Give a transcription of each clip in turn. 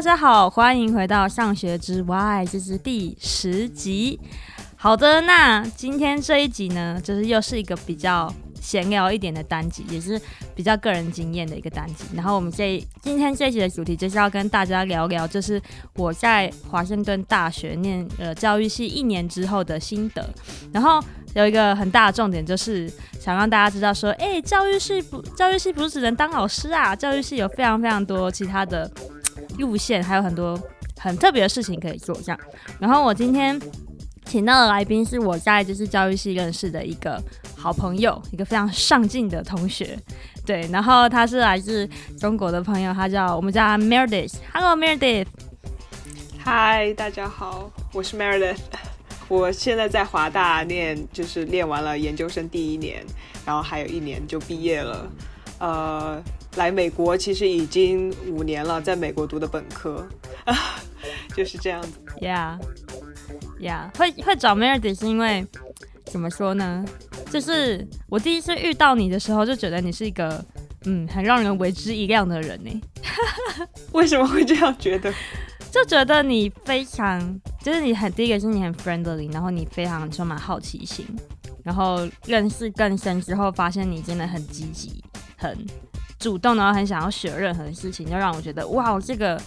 大家好，欢迎回到上学之 Why，这是第十集。好的，那今天这一集呢，就是又是一个比较闲聊一点的单集，也是比较个人经验的一个单集。然后我们这今天这一集的主题就是要跟大家聊聊，就是我在华盛顿大学念呃教育系一年之后的心得。然后有一个很大的重点就是想让大家知道说，哎、教育系不教育系不是只能当老师啊，教育系有非常非常多其他的。路线还有很多很特别的事情可以做，这样。然后我今天请到的来宾是我在就是教育系认识的一个好朋友，一个非常上进的同学，对。然后他是来自中国的朋友，他叫我们叫 Meredith。Hello Meredith，嗨，大家好，我是 Meredith。我现在在华大念，就是念完了研究生第一年，然后还有一年就毕业了，呃。来美国其实已经五年了，在美国读的本科，就是这样子。Yeah，Yeah，yeah. 会会找 Meredith 是因为怎么说呢？就是我第一次遇到你的时候，就觉得你是一个嗯，很让人为之一亮的人呢。为什么会这样觉得？就觉得你非常，就是你很第一个是你很 friendly，然后你非常充满好奇心，然后认识更深之后，发现你真的很积极，很。主动，然后很想要学任何事情，就让我觉得哇，这个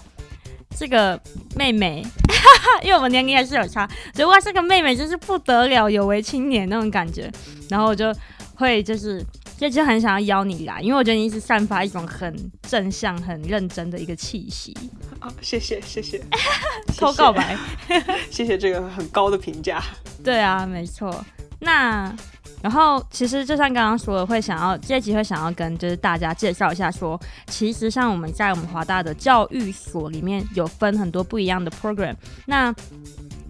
这个妹妹，因为我们年龄还是有差，觉得哇，这个妹妹真是不得了，有为青年那种感觉。然后我就会就是就就很想要邀你来，因为我觉得你一直散发一种很正向、很认真的一个气息。啊、哦，谢谢谢谢，偷告白，谢谢这个很高的评价。对啊，没错。那。然后，其实就像刚刚说的，会想要这集会想要跟就是大家介绍一下说，其实像我们在我们华大的教育所里面有分很多不一样的 program。那，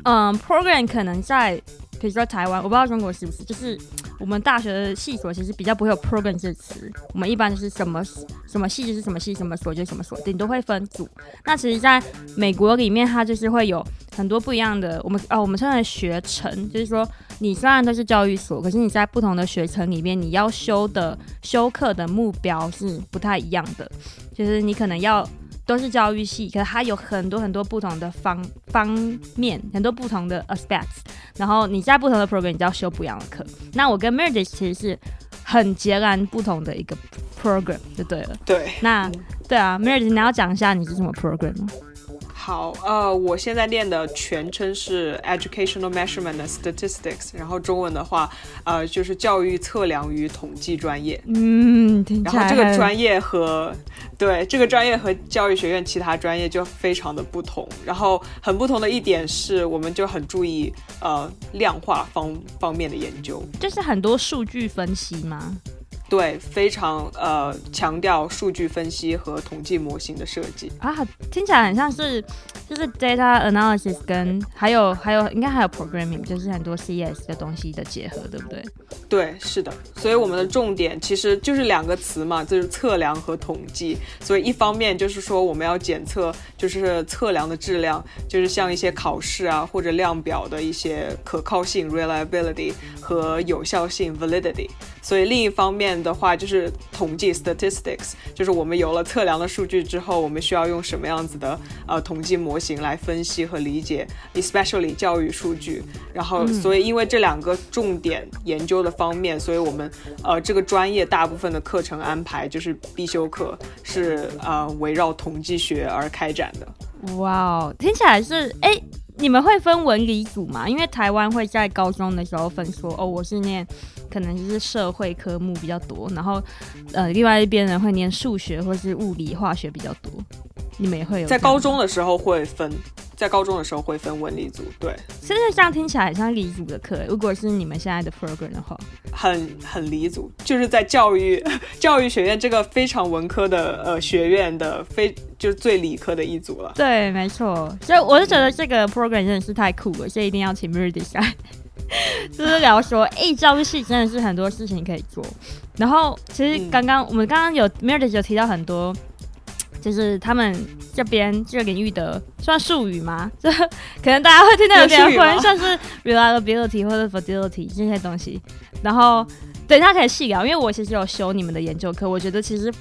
嗯，program 可能在比如说台湾，我不知道中国是不是，就是我们大学的系所其实比较不会有 program 这词，我们一般就是什么什么系就是什么系，什么所就是什么所，顶多会分组。那其实在美国里面，它就是会有很多不一样的，我们哦，我们称为学程，就是说。你虽然都是教育所，可是你在不同的学程里面，你要修的修课的目标是不太一样的。就是你可能要都是教育系，可是它有很多很多不同的方方面，很多不同的 aspects。然后你在不同的 program，你就要修不一样的课。那我跟 Meredith 其实是很截然不同的一个 program，就对了。对。那对啊，Meredith，你要讲一下你是什么 program 吗？好，呃，我现在练的全称是 Educational Measurement and Statistics，然后中文的话，呃，就是教育测量与统计专业。嗯，然后这个专业和对这个专业和教育学院其他专业就非常的不同。然后很不同的一点是，我们就很注意呃量化方方面的研究，就是很多数据分析吗？对，非常呃强调数据分析和统计模型的设计啊，听起来很像是就是 data analysis 跟还有还有应该还有 programming，就是很多 CS 的东西的结合，对不对？对，是的。所以我们的重点其实就是两个词嘛，就是测量和统计。所以一方面就是说我们要检测，就是测量的质量，就是像一些考试啊或者量表的一些可靠性 reliability 和有效性 validity。所以另一方面的话，就是统计 statistics，就是我们有了测量的数据之后，我们需要用什么样子的呃统计模型来分析和理解，especially 教育数据。然后，所以因为这两个重点研究的方面，所以我们呃这个专业大部分的课程安排就是必修课是呃围绕统计学而开展的。哇哦，听起来是哎，你们会分文理组吗？因为台湾会在高中的时候分说哦，我是念。可能就是社会科目比较多，然后，呃，另外一边人会念数学或是物理化学比较多。你们也会有在高中的时候会分，在高中的时候会分文理组，对。其实这样听起来很像理组的课，如果是你们现在的 program 的话，很很理组，就是在教育 教育学院这个非常文科的呃学院的非就是最理科的一组了。对，没错。所以我是觉得这个 program 真的是太酷了，所以一定要请 Meredith 来。就是聊说，哎、欸，教育系真的是很多事情可以做。然后，其实刚刚、嗯、我们刚刚有 Meredith 有提到很多，就是他们这边这个领域的算术语吗？就可能大家会听到有点混，像是 reliability 或者 fidelity 这些东西。然后，等一下可以细聊，因为我其实有修你们的研究课，我觉得其实。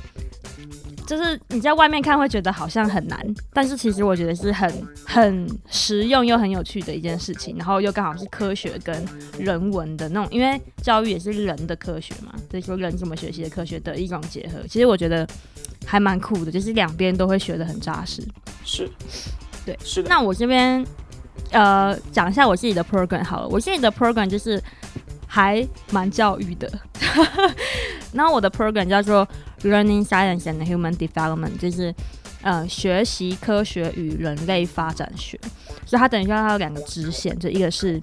就是你在外面看会觉得好像很难，但是其实我觉得是很很实用又很有趣的一件事情。然后又刚好是科学跟人文的那种，因为教育也是人的科学嘛，所以说人怎么学习的科学的一种结合。其实我觉得还蛮酷的，就是两边都会学的很扎实。是，对，是的。那我这边呃讲一下我自己的 program 好了，我自己的 program 就是还蛮教育的。然后我的 program 叫做 Learning Science and Human Development，就是呃学习科学与人类发展学。所以它等于说它有两个支线，就一个是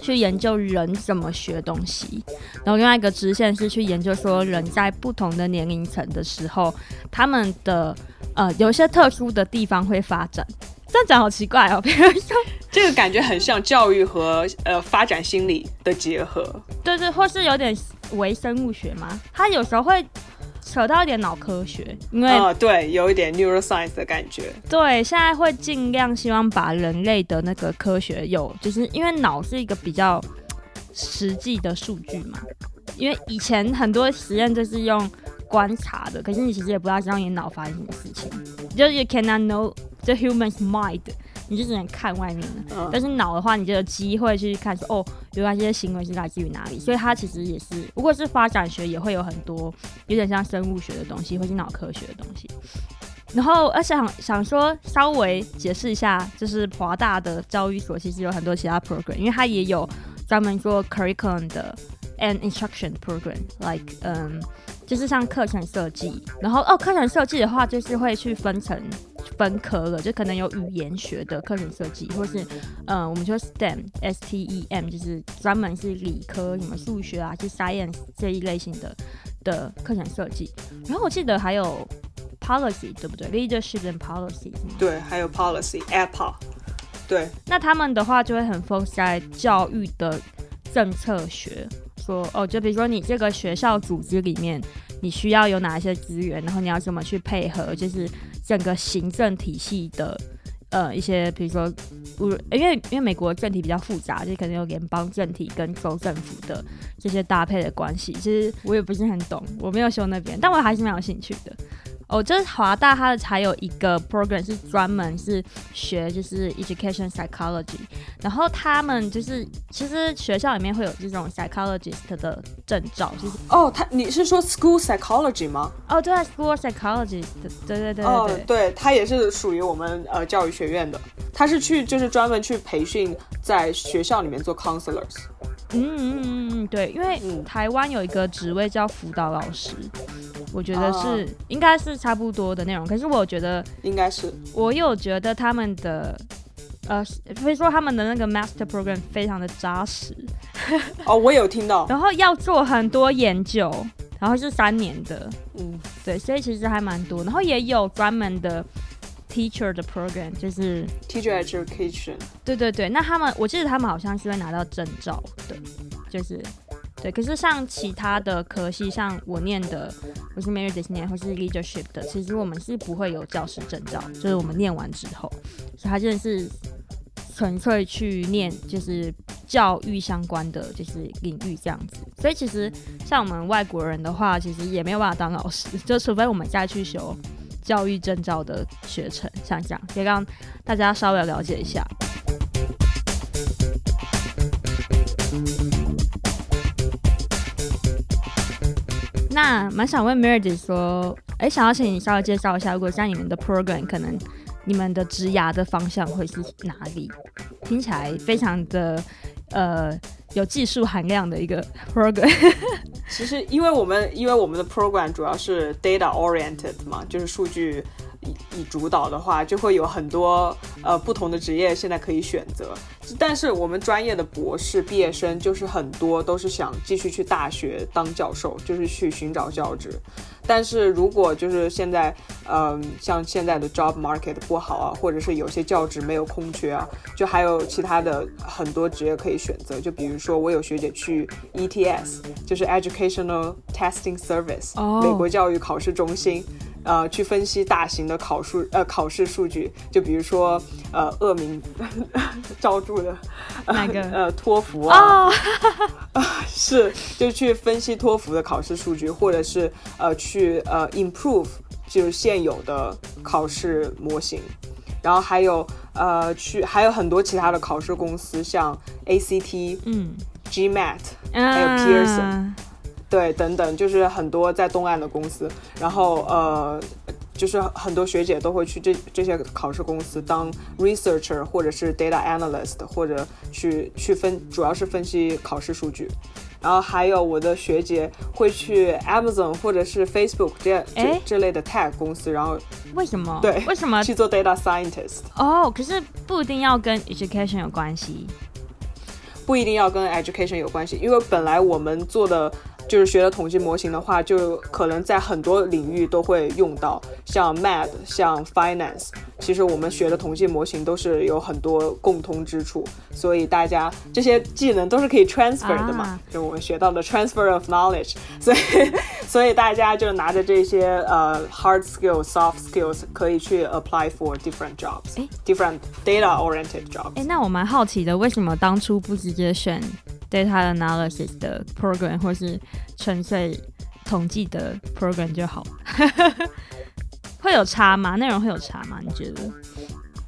去研究人怎么学东西，然后另外一个支线是去研究说人在不同的年龄层的时候，他们的呃有一些特殊的地方会发展。这样讲好奇怪哦，比如说这个感觉很像教育和呃发展心理的结合，对对，或是有点微生物学嘛，它有时候会扯到一点脑科学，因为、呃、对，有一点 neuroscience 的感觉。对，现在会尽量希望把人类的那个科学有，就是因为脑是一个比较实际的数据嘛，因为以前很多实验就是用观察的，可是你其实也不知道知道你脑发生什么事情，就是 you cannot know。the human's mind，你就只能看外面的，嗯、但是脑的话，你就有机会去看说，哦，原来这些行为是来自于哪里。所以它其实也是，如果是发展学，也会有很多有点像生物学的东西，或是脑科学的东西。然后，而且想想说，稍微解释一下，就是华大的教育所其实有很多其他 program，因为它也有专门做 curriculum 的 and instruction program，like 嗯，就是像课程设计。然后哦，课程设计的话，就是会去分成。分科了，就可能有语言学的课程设计，或是，嗯、呃，我们说 STEM，S T E M，就是专门是理科，什么数学啊，就 science 这一类型的的课程设计。然后我记得还有 policy，对不对？Leadership and policy。对，还有 policy，Apple。对，那他们的话就会很 focus 在教育的政策学，说哦，就比如说你这个学校组织里面，你需要有哪一些资源，然后你要怎么去配合，就是。整个行政体系的呃一些，比如说，因为因为美国政体比较复杂，就可能有联邦政体跟州政府的这些搭配的关系。其实我也不是很懂，我没有修那边，但我还是蛮有兴趣的。哦，就是华大它的还有一个 program 是专门是学就是 education psychology，然后他们就是其实学校里面会有这种 psychologist 的证照，就是哦，他你是说 school psychology 吗？哦，对，school psychologist，对对对对哦，对，他也是属于我们呃教育学院的，他是去就是专门去培训在学校里面做 counselors。嗯嗯嗯嗯，对，因为台湾有一个职位叫辅导老师。我觉得是、uh, 应该是差不多的内容，可是我觉得应该是我有觉得他们的呃，所以说他们的那个 master program 非常的扎实。哦，我有听到。然后要做很多研究，然后是三年的，嗯，对，所以其实还蛮多。然后也有专门的 teacher 的 program，就是 teacher education。对对对，那他们我记得他们好像是会拿到证照的，就是。对，可是像其他的科系，像我念的，我是 Meredith 念，或是 Leadership 的，其实我们是不会有教师证照，就是我们念完之后，所以他真的是纯粹去念，就是教育相关的就是领域这样子。所以其实像我们外国人的话，其实也没有办法当老师，就除非我们再去修教育证照的学程，像这样，可以让大家稍微了解一下。那蛮想问 Meredith 说，哎，想要请你稍微介绍一下，如果像你们的 program，可能你们的职涯的方向会是哪里？听起来非常的呃有技术含量的一个 program。其实，因为我们因为我们的 program 主要是 data oriented 嘛，就是数据。以以主导的话，就会有很多呃不同的职业现在可以选择。但是我们专业的博士毕业生就是很多都是想继续去大学当教授，就是去寻找教职。但是如果就是现在嗯、呃、像现在的 job market 不好啊，或者是有些教职没有空缺啊，就还有其他的很多职业可以选择。就比如说我有学姐去 ETS，就是 Educational Testing Service，、oh. 美国教育考试中心。呃，去分析大型的考数呃考试数据，就比如说呃恶名昭著的那个？呃托福啊，oh. 呃，是就去分析托福的考试数据，或者是呃去呃 improve 就是现有的考试模型，然后还有呃去还有很多其他的考试公司，像 ACT、嗯、GMAT，还有 Pearson，、啊、对，等等，就是很多在东岸的公司，然后呃。就是很多学姐都会去这这些考试公司当 researcher 或者是 data analyst，或者去去分，主要是分析考试数据。然后还有我的学姐会去 Amazon 或者是 Facebook 这这这类的 tech 公司。然后为什么？对，为什么去做 data scientist？哦，可是不一定要跟 education 有关系，不一定要跟 education 有关系，因为本来我们做的。就是学的统计模型的话，就可能在很多领域都会用到，像 Math，像 Finance。其实我们学的统计模型都是有很多共通之处，所以大家这些技能都是可以 transfer 的嘛，啊、就我们学到的 transfer of knowledge。所以，所以大家就拿着这些呃、uh, hard skills、soft skills 可以去 apply for different jobs，different data oriented jobs。哎，那我蛮好奇的，为什么当初不直接选？Data analysis 的 program 或是纯粹统计的 program 就好，会有差吗？内容会有差吗？你觉得？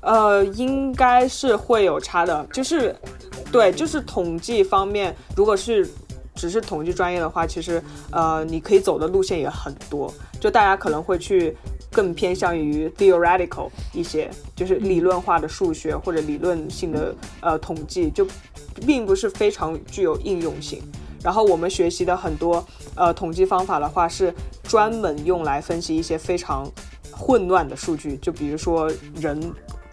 呃，应该是会有差的。就是，对，就是统计方面，如果是只是统计专业的话，其实呃，你可以走的路线也很多。就大家可能会去更偏向于 theoretical 一些，就是理论化的数学或者理论性的呃统计就。并不是非常具有应用性。然后我们学习的很多呃统计方法的话，是专门用来分析一些非常混乱的数据，就比如说人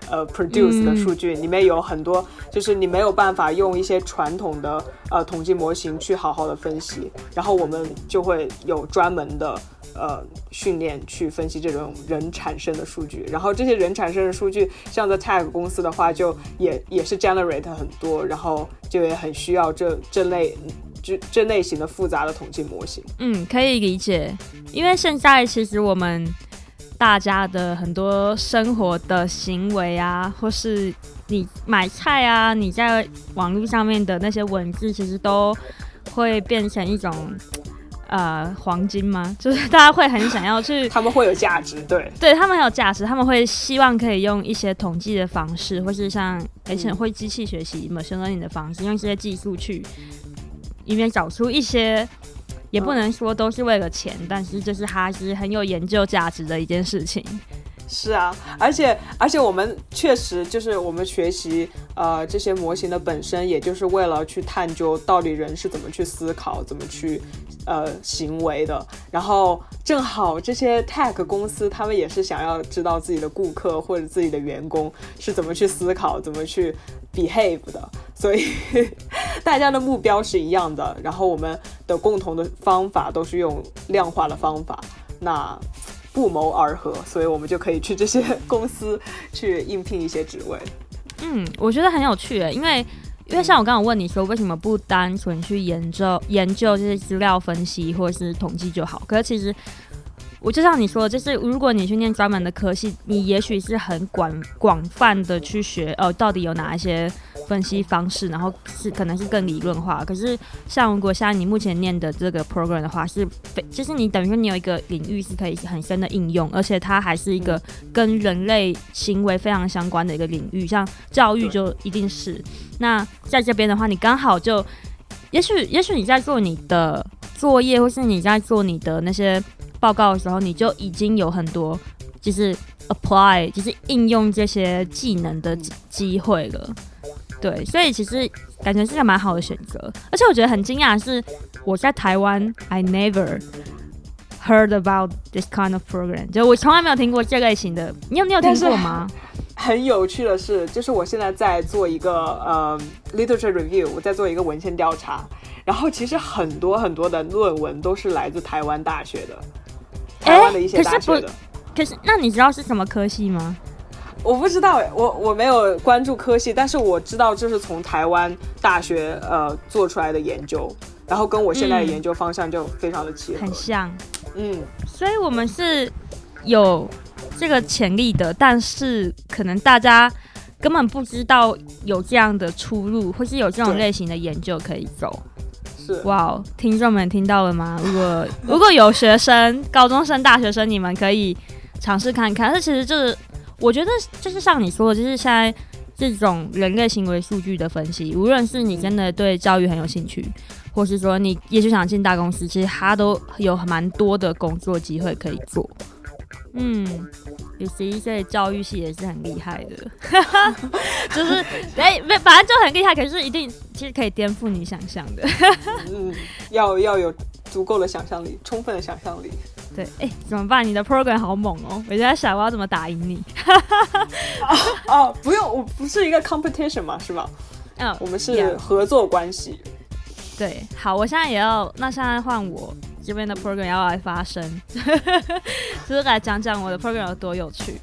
呃 produce 的数据里面有很多，就是你没有办法用一些传统的呃统计模型去好好的分析。然后我们就会有专门的。呃，训练去分析这种人产生的数据，然后这些人产生的数据，像在 tech 公司的话，就也也是 generate 很多，然后就也很需要这这类这这类型的复杂的统计模型。嗯，可以理解，因为现在其实我们大家的很多生活的行为啊，或是你买菜啊，你在网络上面的那些文字，其实都会变成一种。呃，黄金吗？就是大家会很想要去，他们会有价值，对，对他们很有价值，他们会希望可以用一些统计的方式，或是像而且会机器学习 machine learning 的方式，用这些技术去，里面找出一些，也不能说都是为了钱，嗯、但是就是还是很有研究价值的一件事情。是啊，而且而且我们确实就是我们学习呃这些模型的本身，也就是为了去探究到底人是怎么去思考，怎么去呃行为的。然后正好这些 tech 公司，他们也是想要知道自己的顾客或者自己的员工是怎么去思考，怎么去 behave 的。所以 大家的目标是一样的，然后我们的共同的方法都是用量化的方法。那。不谋而合，所以我们就可以去这些 公司去应聘一些职位。嗯，我觉得很有趣诶，因为因为像我刚刚问你说，为什么不单纯去研究研究这些资料分析或者是统计就好？可是其实。我就像你说，就是如果你去念专门的科系，你也许是很广广泛的去学，哦，到底有哪一些分析方式，然后是可能是更理论化。可是像如果像你目前念的这个 program 的话，是非，就是你等于说你有一个领域是可以很深的应用，而且它还是一个跟人类行为非常相关的一个领域，像教育就一定是。那在这边的话，你刚好就，也许也许你在做你的作业，或是你在做你的那些。报告的时候，你就已经有很多就是 apply，就是应用这些技能的机会了。对，所以其实感觉是个蛮好的选择。而且我觉得很惊讶的是，我在台湾，I never heard about this kind of program，就我从来没有听过这类型的。你有你有听过吗？很有趣的是，就是我现在在做一个呃 literature review，我在做一个文献调查，然后其实很多很多的论文都是来自台湾大学的。台湾的一些大学的，可是，可是那你知道是什么科系吗？我不知道哎，我我没有关注科系，但是我知道这是从台湾大学呃做出来的研究，然后跟我现在的研究方向就非常的契合，很像，嗯，所以我们是有这个潜力的，但是可能大家根本不知道有这样的出路，或是有这种类型的研究可以走。哇听众们听到了吗？如果如果有学生、高中生、大学生，你们可以尝试看看。但其实就是我觉得就是像你说的，就是现在这种人类行为数据的分析，无论是你真的对教育很有兴趣，或是说你也许想进大公司，其实它都有蛮多的工作机会可以做。嗯，有十一岁教育系也是很厉害的，就是哎，没、欸，反正就很厉害，可是一定其实可以颠覆你想象的。嗯，要要有足够的想象力，充分的想象力。对，哎、欸，怎么办？你的 program 好猛哦！我在想我要怎么打赢你。哦、啊，不用，我不是一个 competition 嘛，是吗？嗯，我们是合作关系。对，好，我现在也要，那现在换我。这边的 program 要来发声，就是来讲讲我的 program 有多有趣。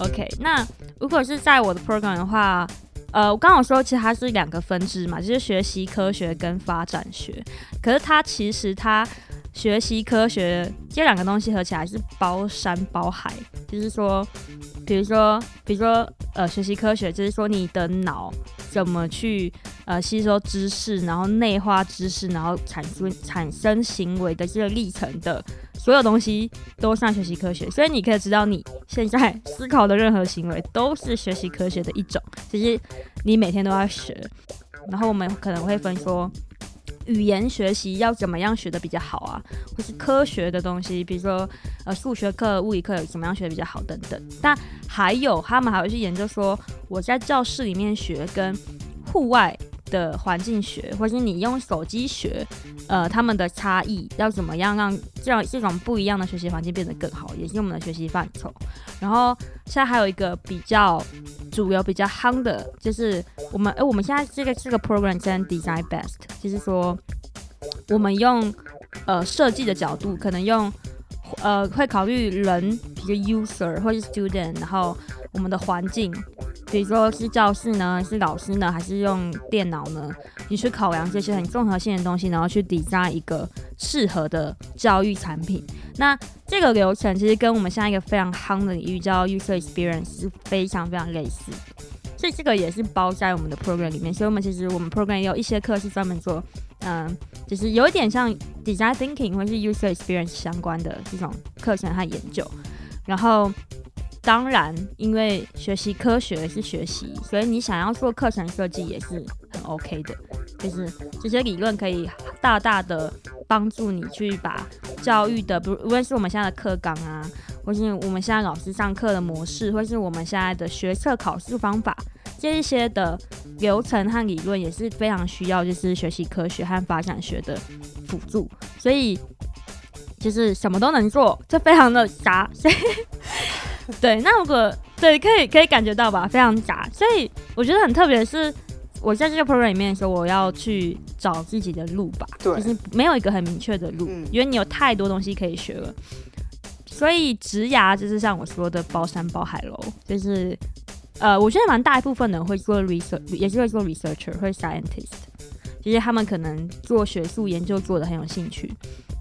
OK，那如果是在我的 program 的话，呃，我刚好说其实它是两个分支嘛，就是学习科学跟发展学。可是它其实它学习科学这两个东西合起来是包山包海，就是说，比如说，比如说，呃，学习科学就是说你的脑。怎么去呃吸收知识，然后内化知识，然后产生产生行为的这个历程的所有东西都算学习科学，所以你可以知道你现在思考的任何行为都是学习科学的一种，其实你每天都要学。然后我们可能会分说语言学习要怎么样学的比较好啊，或是科学的东西，比如说呃数学课、物理课怎么样学的比较好等等。但还有他们还会去研究说。我在教室里面学跟户外的环境学，或是你用手机学，呃，他们的差异要怎么样让这样这种不一样的学习环境变得更好，也是我们的学习范畴。然后现在还有一个比较主流、比较夯的，就是我们，哎，我们现在这个这个 program 叫 Design Best，就是说我们用呃设计的角度，可能用呃会考虑人，比如 user 或是 student，然后我们的环境。比如说是教室呢，是老师呢，还是用电脑呢？你去考量这些很综合性的东西，然后去 design 一个适合的教育产品。那这个流程其实跟我们现在一个非常夯的领域叫 user experience 是非常非常类似，所以这个也是包在我们的 program 里面。所以我们其实我们 program 也有一些课是专门做，嗯、就是有一点像 design thinking 或是 user experience 相关的这种课程和研究，然后。当然，因为学习科学是学习，所以你想要做课程设计也是很 OK 的。就是这些理论可以大大的帮助你去把教育的，不无论是我们现在的课纲啊，或是我们现在老师上课的模式，或是我们现在的学测考试方法，这一些的流程和理论也是非常需要，就是学习科学和发展学的辅助。所以就是什么都能做，这非常的杂。对，那如果对，可以可以感觉到吧，非常杂，所以我觉得很特别的是，我在这个 program 里面的时候，我要去找自己的路吧，对，就是没有一个很明确的路，嗯，因为你有太多东西可以学了，所以职涯就是像我说的包山包海喽，就是呃，我觉得蛮大一部分的人会做 research，也是会做 researcher 或 scientist，其实他们可能做学术研究做的很有兴趣，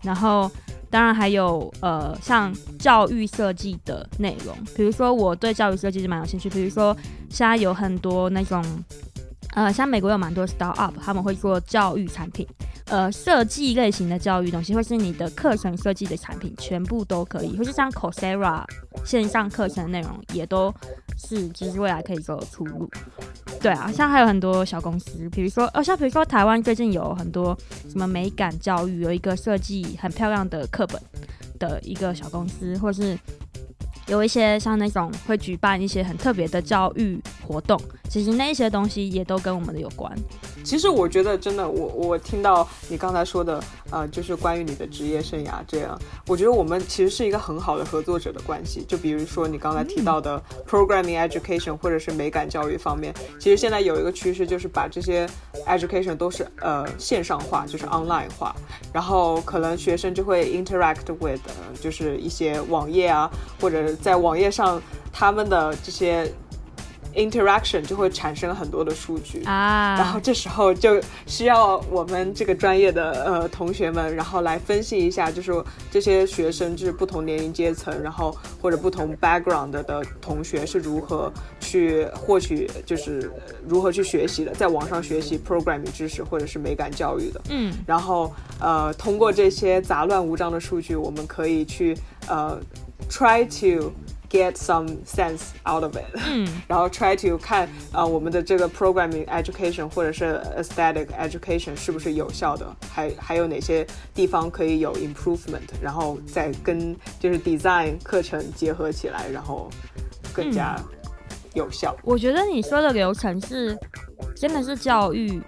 然后。当然还有呃，像教育设计的内容，比如说我对教育设计是蛮有兴趣。比如说现在有很多那种呃，像美国有蛮多 start up，他们会做教育产品，呃，设计类型的教育东西，或是你的课程设计的产品，全部都可以。或是像 Coursera 线上课程内容，也都是其实未来可以做出路。对啊，像还有很多小公司，比如说，哦，像比如说台湾最近有很多什么美感教育，有一个设计很漂亮的课本的一个小公司，或是有一些像那种会举办一些很特别的教育活动，其实那些东西也都跟我们的有关。其实我觉得真的，我我听到你刚才说的，呃，就是关于你的职业生涯这样，我觉得我们其实是一个很好的合作者的关系。就比如说你刚才提到的 programming education 或者是美感教育方面，其实现在有一个趋势就是把这些 education 都是呃线上化，就是 online 化，然后可能学生就会 interact with，呃，就是一些网页啊，或者在网页上他们的这些。Interaction 就会产生很多的数据。啊，然后这时候就需要我们这个专业的呃同学们，然后来分析一下，就是这些学生就是不同年龄阶层，然后或者不同 background 的同学是如何去获取，就是如何去学习的，在网上学习 programming 知识或者是美感教育的，嗯，然后呃通过这些杂乱无章的数据，我们可以去呃 try to Get some sense out of it，嗯，然后 try to 看啊、呃，我们的这个 programming education 或者是 aesthetic education 是不是有效的，还还有哪些地方可以有 improvement，然后再跟就是 design 课程结合起来，然后更加有效。我觉得你说的流程是真的是教育。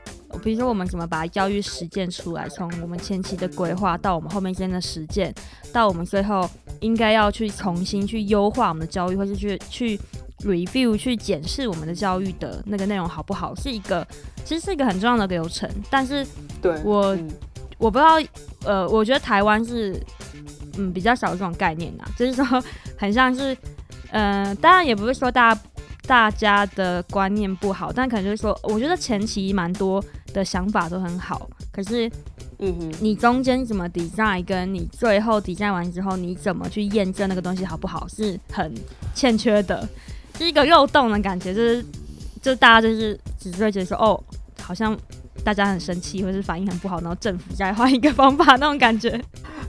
比如说，我们怎么把教育实践出来？从我们前期的规划到我们后面真的实践，到我们最后应该要去重新去优化我们的教育，或是去去 review 去检视我们的教育的那个内容好不好，是一个其实是一个很重要的流程。但是，对我、嗯、我不知道，呃，我觉得台湾是嗯比较少这种概念啊，就是说 很像是，嗯、呃，当然也不是说大家大家的观念不好，但可能就是说，我觉得前期蛮多。的想法都很好，可是，嗯哼，你中间怎么 design，跟你最后 design 完之后，你怎么去验证那个东西好不好，是很欠缺的，是一个漏洞的感觉，就是，就大家就是只是会觉得说，哦，好像大家很生气，或是反应很不好，然后政府再换一个方法那种感觉。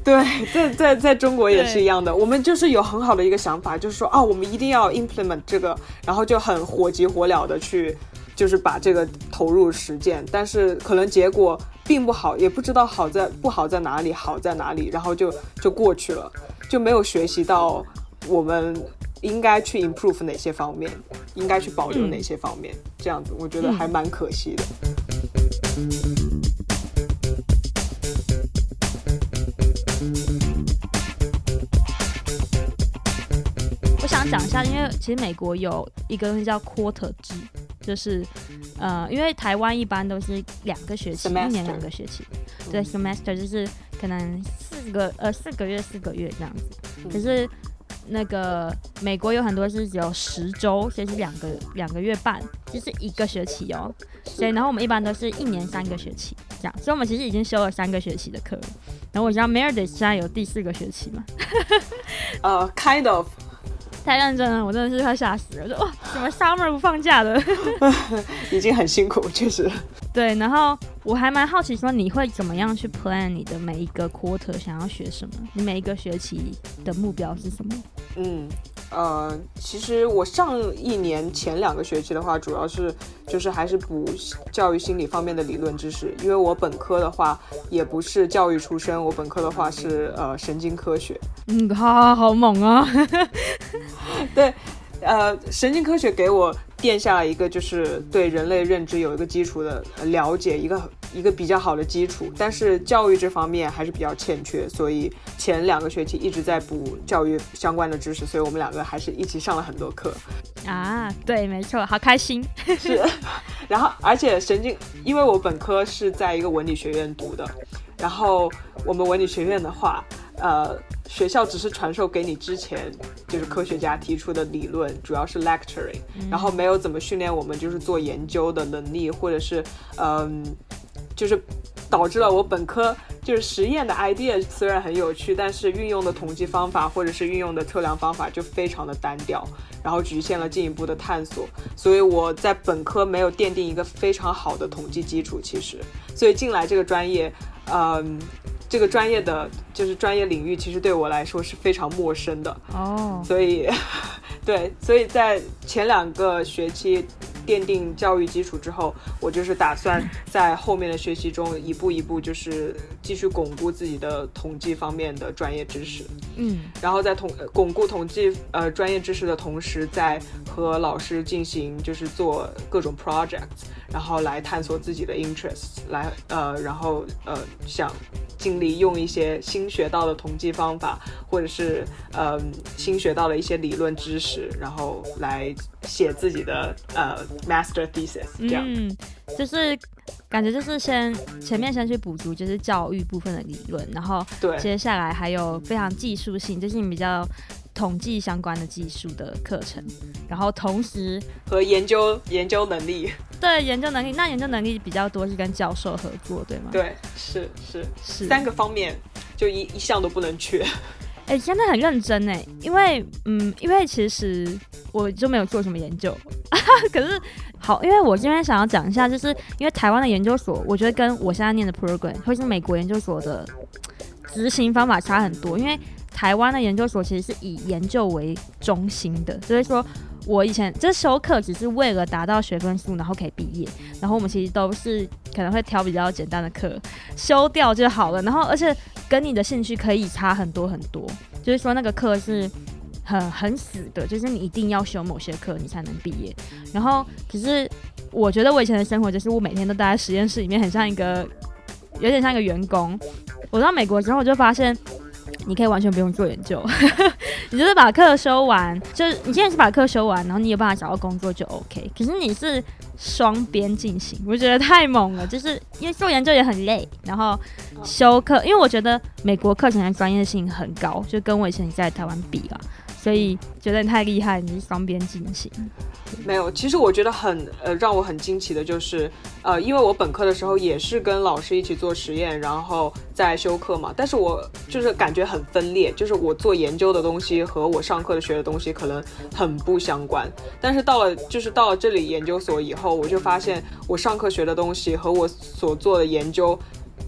对，在在在中国也是一样的，我们就是有很好的一个想法，就是说，啊，我们一定要 implement 这个，然后就很火急火燎的去。就是把这个投入实践，但是可能结果并不好，也不知道好在不好在哪里，好在哪里，然后就就过去了，就没有学习到我们应该去 improve 哪些方面，应该去保留哪些方面，嗯、这样子我觉得还蛮可惜的。嗯、我想讲一下，因为其实美国有一个东西叫 quarter 制。就是，呃，因为台湾一般都是两个学期，semester. 一年两个学期，对，semester 就是可能四个呃四个月四个月这样子。嗯、可是那个美国有很多是只有十周，所以是两个两个月半，就是一个学期哦。所以然后我们一般都是一年三个学期这样，所以我们其实已经修了三个学期的课。然后我知道 Meredith 现在有第四个学期嘛？呃、uh,，kind of。太认真了，我真的是快吓死了！我说哇，怎么 summer 不放假的？已经很辛苦，确实。对，然后我还蛮好奇，说你会怎么样去 plan 你的每一个 quarter 想要学什么？你每一个学期的目标是什么？嗯。呃，其实我上一年前两个学期的话，主要是就是还是补教育心理方面的理论知识，因为我本科的话也不是教育出身，我本科的话是呃神经科学。嗯，好，好猛啊！对，呃，神经科学给我垫下了一个就是对人类认知有一个基础的了解，一个。一个比较好的基础，但是教育这方面还是比较欠缺，所以前两个学期一直在补教育相关的知识，所以我们两个还是一起上了很多课啊。对，没错，好开心。是，然后而且神经，因为我本科是在一个文理学院读的，然后我们文理学院的话，呃，学校只是传授给你之前就是科学家提出的理论，主要是 lecturing，嗯，然后没有怎么训练我们就是做研究的能力，或者是嗯。就是导致了我本科就是实验的 idea 虽然很有趣，但是运用的统计方法或者是运用的测量方法就非常的单调，然后局限了进一步的探索。所以我在本科没有奠定一个非常好的统计基础，其实，所以进来这个专业，嗯，这个专业的就是专业领域，其实对我来说是非常陌生的哦。Oh. 所以，对，所以在前两个学期。奠定教育基础之后，我就是打算在后面的学习中一步一步，就是继续巩固自己的统计方面的专业知识。嗯，然后在统巩固统计呃专业知识的同时，在和老师进行就是做各种 projects，然后来探索自己的 interests，来呃然后呃想尽力用一些新学到的统计方法，或者是呃新学到的一些理论知识，然后来写自己的呃。Master thesis，这样，嗯，就是感觉就是先前面先去补足就是教育部分的理论，然后对接下来还有非常技术性，就是你比较。统计相关的技术的课程，然后同时和研究研究能力，对研究能力，那研究能力比较多是跟教授合作，对吗？对，是是是三个方面，就一一项都不能缺。哎、欸，真的很认真哎，因为嗯，因为其实我就没有做什么研究，可是好，因为我今天想要讲一下，就是因为台湾的研究所，我觉得跟我现在念的 program 或是美国研究所的执行方法差很多，因为台湾的研究所其实是以研究为中心的，所以说我以前这修课只是为了达到学分数，然后可以毕业，然后我们其实都是可能会挑比较简单的课修掉就好了，然后而且。跟你的兴趣可以差很多很多，就是说那个课是很很死的，就是你一定要修某些课你才能毕业。然后，可是我觉得我以前的生活就是我每天都待在实验室里面，很像一个有点像一个员工。我到美国之后，就发现你可以完全不用做研究，你就是把课修完，就是你现在是把课修完，然后你有办法找到工作就 OK。可是你是。双边进行，我觉得太猛了，就是因为做研究也很累，然后修课，因为我觉得美国课程的专业性很高，就跟我以前在台湾比啦，所以觉得你太厉害，你是双边进行。没有，其实我觉得很呃让我很惊奇的就是，呃，因为我本科的时候也是跟老师一起做实验，然后在修课嘛，但是我就是感觉很分裂，就是我做研究的东西和我上课的学的东西可能很不相关，但是到了就是到了这里研究所以后。我就发现，我上课学的东西和我所做的研究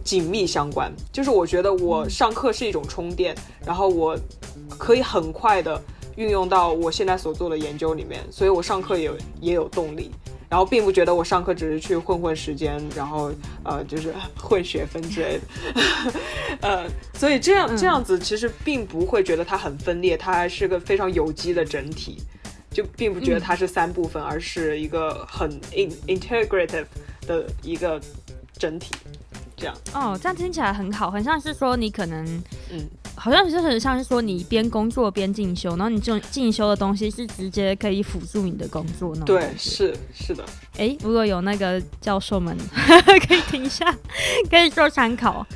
紧密相关。就是我觉得我上课是一种充电，然后我可以很快的运用到我现在所做的研究里面，所以我上课也有也有动力。然后并不觉得我上课只是去混混时间，然后呃就是混学分之类的。呃，所以这样这样子其实并不会觉得它很分裂，它还是个非常有机的整体。就并不觉得它是三部分，嗯、而是一个很 in integrative 的一个整体，这样。哦，这样听起来很好，很像是说你可能，嗯，好像是很像是说你边工作边进修，然后你这种进修的东西是直接可以辅助你的工作呢？对，是是的。哎、欸，如果有那个教授们 可以听一下，可以做参考。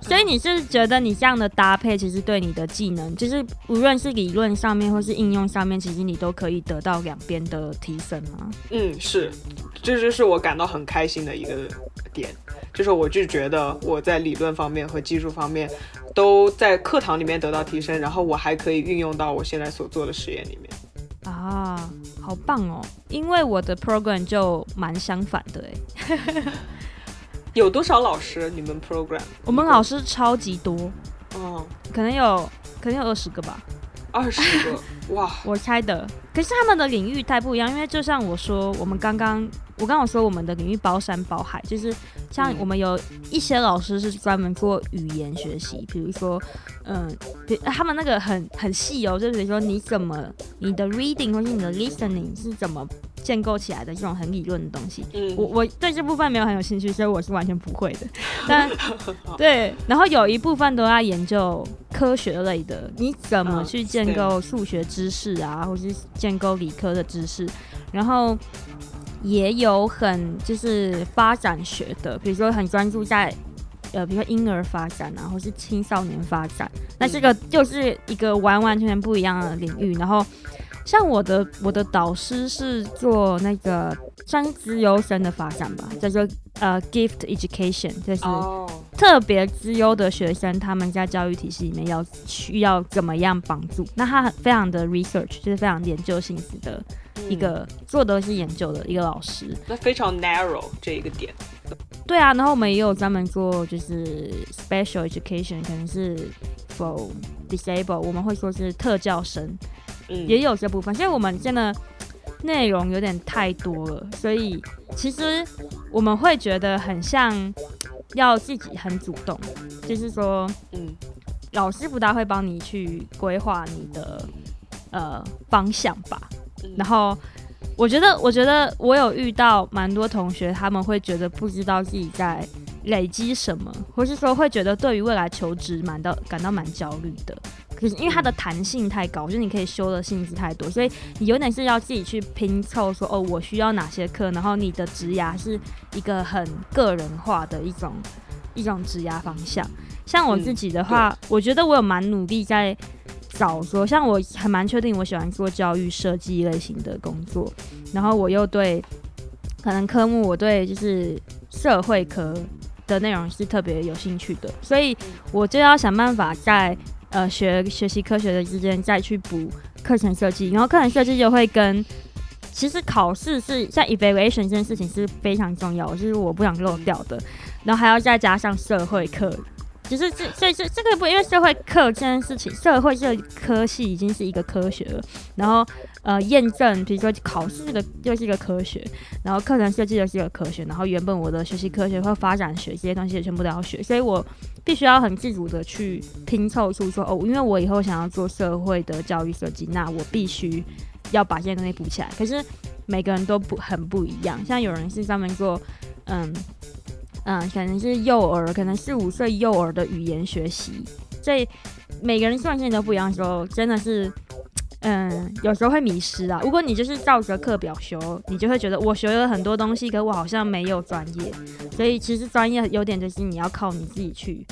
所以你是觉得你这样的搭配，其实对你的技能，就是无论是理论上面或是应用上面，其实你都可以得到两边的提升吗？嗯，是，这就是我感到很开心的一个点，就是我就觉得我在理论方面和技术方面都在课堂里面得到提升，然后我还可以运用到我现在所做的实验里面。啊，好棒哦！因为我的 program 就蛮相反的哎。有多少老师？你们 program？我们老师超级多，哦，可能有，可能有二十个吧，二十 个，哇，我猜的。可是他们的领域太不一样，因为就像我说，我们刚刚。我刚刚说我们的领域包山包海，就是像我们有一些老师是专门做语言学习，比如说，嗯，他们那个很很细哦，就比如说你怎么你的 reading 或是你的 listening 是怎么建构起来的这种很理论的东西。嗯，我我对这部分没有很有兴趣，所以我是完全不会的。但对，然后有一部分都在研究科学类的，你怎么去建构数学知识啊，或是建构理科的知识，然后。也有很就是发展学的，比如说很专注在呃，比如说婴儿发展啊，或是青少年发展，那这个就是一个完完全全不一样的领域。然后像我的我的导师是做那个算是资优生的发展吧，叫做呃 gift education，就是特别资优的学生，他们在教育体系里面要需要怎么样帮助？那他非常的 research，就是非常研究性质的。一个做的是研究的一个老师，那非常 narrow 这一个点。对啊，然后我们也有专门做就是 special education，可能是 for disabled，我们会说是特教生，嗯，也有这部分。所以我们真的内容有点太多了，所以其实我们会觉得很像要自己很主动，就是说，嗯，老师不大会帮你去规划你的呃方向吧。然后，我觉得，我觉得我有遇到蛮多同学，他们会觉得不知道自己在累积什么，或是说会觉得对于未来求职蛮到感到蛮焦虑的。可是因为它的弹性太高，就是你可以修的性质太多，所以你有点是要自己去拼凑，说哦，我需要哪些课，然后你的职涯是一个很个人化的一种一种职涯方向。像我自己的话，我觉得我有蛮努力在。找说，像我还蛮确定我喜欢做教育设计类型的工作，然后我又对可能科目我对就是社会科的内容是特别有兴趣的，所以我就要想办法在呃学学习科学的之间再去补课程设计，然后课程设计就会跟其实考试是像 evaluation 这件事情是非常重要，就是我不想漏掉的，然后还要再加上社会课。其实这这这这个不，因为社会课这件事情，社会这科系已经是一个科学了。然后呃，验证，比如说考试的又是一个科学，然后课程设计又是一个科学，然后原本我的学习科学或发展学这些东西也全部都要学，所以我必须要很自主的去拼凑出说哦，因为我以后想要做社会的教育设计，那我必须要把这些东西补起来。可是每个人都不很不一样，像有人是专门做嗯。嗯，可能是幼儿，可能四五岁幼儿的语言学习，所以每个人状况都不一样的时候，真的是，嗯，有时候会迷失啊。如果你就是照着课表学，你就会觉得我学了很多东西，可我好像没有专业。所以其实专业有点就是你要靠你自己去。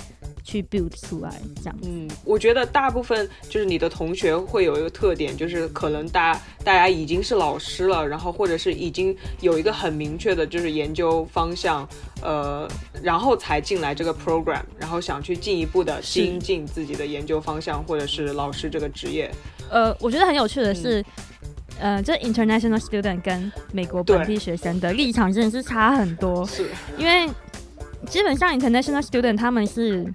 去 build 出来这样，嗯，我觉得大部分就是你的同学会有一个特点，就是可能大家大家已经是老师了，然后或者是已经有一个很明确的就是研究方向，呃，然后才进来这个 program，然后想去进一步的精进自己的研究方向，或者是老师这个职业。呃，我觉得很有趣的是，嗯、呃，这 international student 跟美国本地学生的立场真的是差很多，是因为基本上 international student 他们是。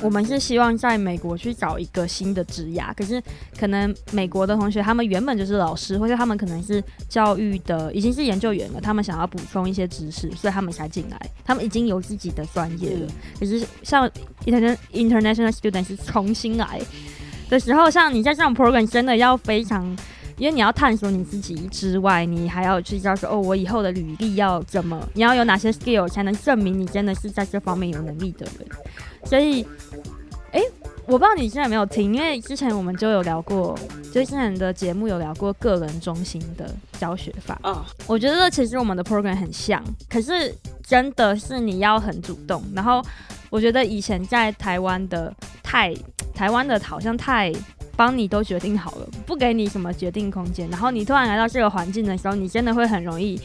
我们是希望在美国去找一个新的职涯，可是可能美国的同学他们原本就是老师，或者他们可能是教育的，已经是研究员了，他们想要补充一些知识，所以他们才进来。他们已经有自己的专业了。可是像 inter international students 是重新来的时候，像你在这种 program 真的要非常，因为你要探索你自己之外，你还要去知道说，哦，我以后的履历要怎么，你要有哪些 skill 才能证明你真的是在这方面有能力的人。所以。哎，我不知道你现在有没有听，因为之前我们就有聊过，就之前的节目有聊过个人中心的教学法。嗯，我觉得其实我们的 program 很像，可是真的是你要很主动。然后我觉得以前在台湾的太，台湾的好像太帮你都决定好了，不给你什么决定空间。然后你突然来到这个环境的时候，你真的会很容易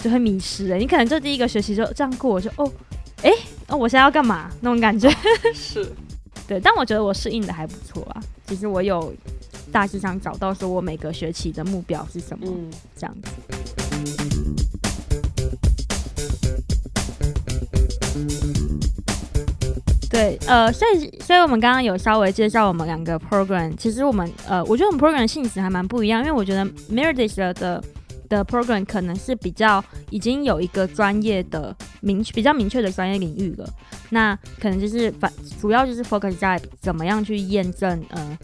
就会迷失。你可能就第一个学期就这样过，我就哦，哎，哦，我现在要干嘛？那种感觉 是。对，但我觉得我适应的还不错啊。其实我有大致上找到说我每个学期的目标是什么，嗯，这样子。对，呃，所以，所以我们刚刚有稍微介绍我们两个 program。其实我们，呃，我觉得我们 program 的性质还蛮不一样，因为我觉得 Meredith 的。的 program 可能是比较已经有一个专业的明比较明确的专业领域了，那可能就是反主要就是 focus 在怎么样去验证呃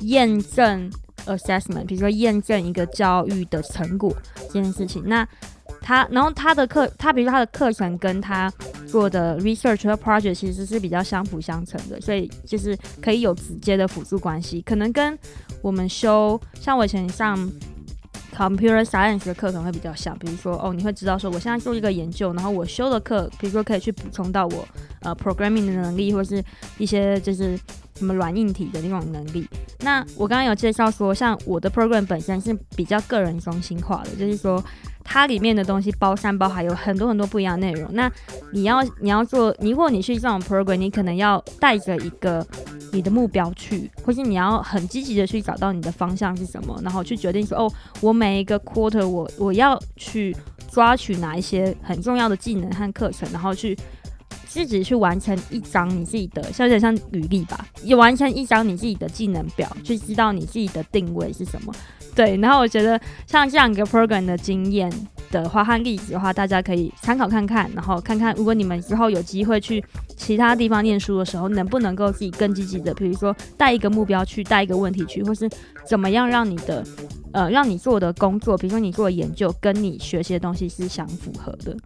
验证 assessment，比如说验证一个教育的成果这件事情。那他然后他的课他比如说他的课程跟他做的 research 和 project 其实是比较相辅相成的，所以就是可以有直接的辅助关系，可能跟我们修像我以前上。Computer Science 的课程会比较像，比如说哦，你会知道说我现在做一个研究，然后我修的课，比如说可以去补充到我呃 programming 的能力，或是一些就是什么软硬体的那种能力。那我刚刚有介绍说，像我的 program 本身是比较个人中心化的，就是说。它里面的东西包山包海，有很多很多不一样的内容。那你要你要做，如果你去这种 program，你可能要带着一个你的目标去，或是你要很积极的去找到你的方向是什么，然后去决定说，哦，我每一个 quarter 我我要去抓取哪一些很重要的技能和课程，然后去自己去完成一张你自己的，像有点像履历吧，也完成一张你自己的技能表，去知道你自己的定位是什么。对，然后我觉得像这两个 program 的经验的话和例子的话，大家可以参考看看，然后看看如果你们之后有机会去其他地方念书的时候，能不能够自己更积极的，比如说带一个目标去，带一个问题去，或是怎么样让你的呃让你做的工作，比如说你做的研究跟你学习的东西是相符合的。